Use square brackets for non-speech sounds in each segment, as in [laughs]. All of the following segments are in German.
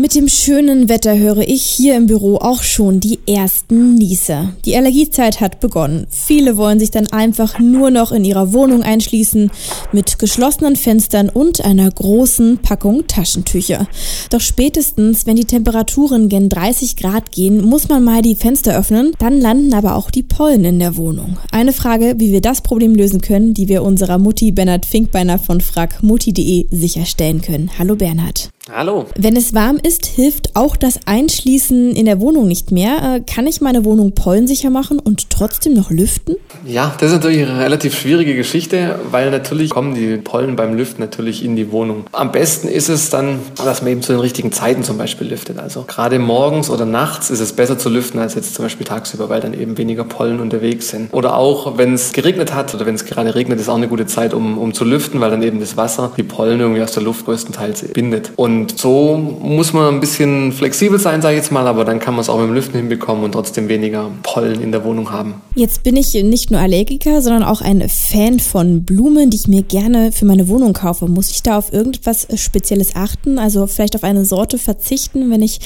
Mit dem schönen Wetter höre ich hier im Büro auch schon die ersten Nieser. Die Allergiezeit hat begonnen. Viele wollen sich dann einfach nur noch in ihrer Wohnung einschließen mit geschlossenen Fenstern und einer großen Packung Taschentücher. Doch spätestens, wenn die Temperaturen gen 30 Grad gehen, muss man mal die Fenster öffnen. Dann landen aber auch die Pollen in der Wohnung. Eine Frage, wie wir das Problem lösen können, die wir unserer Mutti Bernhard Finkbeiner von fragmutti.de sicherstellen können. Hallo Bernhard. Hallo. Wenn es warm ist, hilft auch das Einschließen in der Wohnung nicht mehr. Äh, kann ich meine Wohnung pollensicher machen und trotzdem noch lüften? Ja, das ist natürlich eine relativ schwierige Geschichte, weil natürlich kommen die Pollen beim Lüften natürlich in die Wohnung. Am besten ist es dann, dass man eben zu den richtigen Zeiten zum Beispiel lüftet. Also gerade morgens oder nachts ist es besser zu lüften als jetzt zum Beispiel tagsüber, weil dann eben weniger Pollen unterwegs sind. Oder auch, wenn es geregnet hat oder wenn es gerade regnet, ist auch eine gute Zeit, um, um zu lüften, weil dann eben das Wasser die Pollen irgendwie aus der Luft größtenteils bindet. Und und so muss man ein bisschen flexibel sein, sage ich jetzt mal, aber dann kann man es auch mit dem Lüften hinbekommen und trotzdem weniger Pollen in der Wohnung haben. Jetzt bin ich nicht nur Allergiker, sondern auch ein Fan von Blumen, die ich mir gerne für meine Wohnung kaufe. Muss ich da auf irgendwas Spezielles achten? Also vielleicht auf eine Sorte verzichten, wenn ich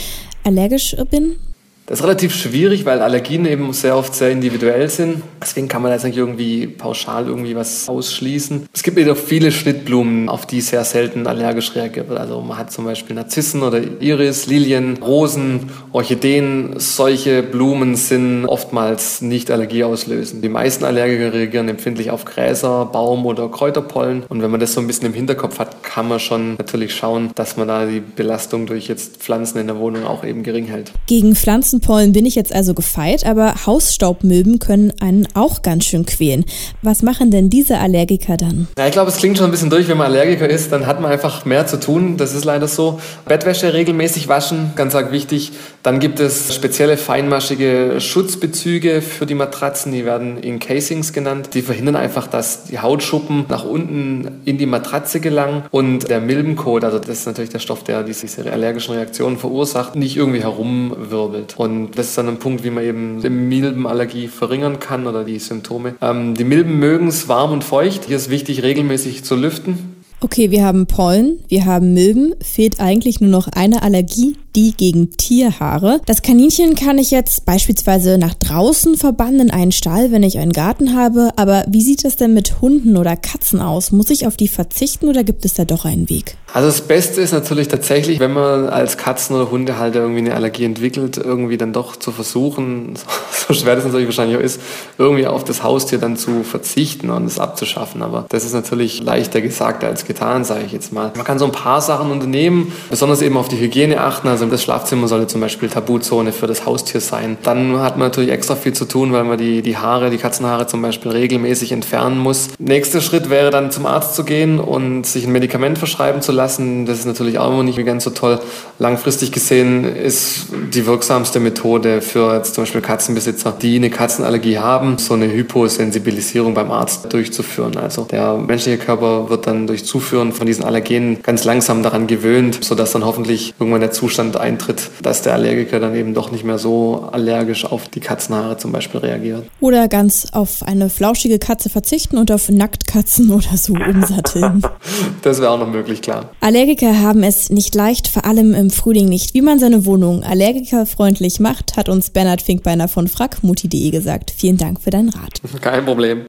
allergisch bin? Das ist relativ schwierig, weil Allergien eben sehr oft sehr individuell sind. Deswegen kann man jetzt nicht irgendwie pauschal irgendwie was ausschließen. Es gibt jedoch viele Schnittblumen, auf die sehr selten allergisch reagiert wird. Also man hat zum Beispiel Narzissen oder Iris, Lilien, Rosen, Orchideen. Solche Blumen sind oftmals nicht allergieauslösend. Die meisten Allergiker reagieren empfindlich auf Gräser, Baum- oder Kräuterpollen. Und wenn man das so ein bisschen im Hinterkopf hat, kann man schon natürlich schauen, dass man da die Belastung durch jetzt Pflanzen in der Wohnung auch eben gering hält. Gegen Pflanzen Pflanzenpollen bin ich jetzt also gefeit, aber Hausstaubmilben können einen auch ganz schön quälen. Was machen denn diese Allergiker dann? Ja, ich glaube, es klingt schon ein bisschen durch, wenn man Allergiker ist, dann hat man einfach mehr zu tun. Das ist leider so. Bettwäsche regelmäßig waschen, ganz arg wichtig. Dann gibt es spezielle feinmaschige Schutzbezüge für die Matratzen, die werden Encasings genannt. Die verhindern einfach, dass die Hautschuppen nach unten in die Matratze gelangen und der Milbenkot, also das ist natürlich der Stoff, der diese allergischen Reaktionen verursacht, nicht irgendwie herumwirbelt. Und das ist dann ein Punkt, wie man eben die Milbenallergie verringern kann oder die Symptome. Ähm, die Milben mögen es warm und feucht. Hier ist wichtig, regelmäßig zu lüften. Okay, wir haben Pollen, wir haben Milben, fehlt eigentlich nur noch eine Allergie, die gegen Tierhaare. Das Kaninchen kann ich jetzt beispielsweise nach draußen verbannen in einen Stall, wenn ich einen Garten habe. Aber wie sieht das denn mit Hunden oder Katzen aus? Muss ich auf die verzichten oder gibt es da doch einen Weg? Also das Beste ist natürlich tatsächlich, wenn man als Katzen- oder Hundehalter irgendwie eine Allergie entwickelt, irgendwie dann doch zu versuchen, [laughs] so schwer das natürlich wahrscheinlich auch ist, irgendwie auf das Haustier dann zu verzichten und es abzuschaffen. Aber das ist natürlich leichter gesagt als getan, sage ich jetzt mal. Man kann so ein paar Sachen unternehmen, besonders eben auf die Hygiene achten. Also das Schlafzimmer sollte zum Beispiel Tabuzone für das Haustier sein. Dann hat man natürlich extra viel zu tun, weil man die, die Haare, die Katzenhaare zum Beispiel regelmäßig entfernen muss. Nächster Schritt wäre dann zum Arzt zu gehen und sich ein Medikament verschreiben zu lassen lassen. Das ist natürlich auch immer nicht ganz so toll. Langfristig gesehen ist die wirksamste Methode für jetzt zum Beispiel Katzenbesitzer, die eine Katzenallergie haben, so eine Hyposensibilisierung beim Arzt durchzuführen. Also der menschliche Körper wird dann durch Zuführen von diesen Allergenen ganz langsam daran gewöhnt, sodass dann hoffentlich irgendwann der Zustand eintritt, dass der Allergiker dann eben doch nicht mehr so allergisch auf die Katzenhaare zum Beispiel reagiert. Oder ganz auf eine flauschige Katze verzichten und auf Nacktkatzen oder so umsatteln. [laughs] das wäre auch noch möglich, klar. Allergiker haben es nicht leicht, vor allem im Frühling nicht. Wie man seine Wohnung allergikerfreundlich macht, hat uns Bernhard Finkbeiner von fragmutti.de gesagt. Vielen Dank für deinen Rat. Kein Problem.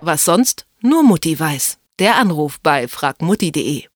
Was sonst nur Mutti weiß. Der Anruf bei fragmutti.de.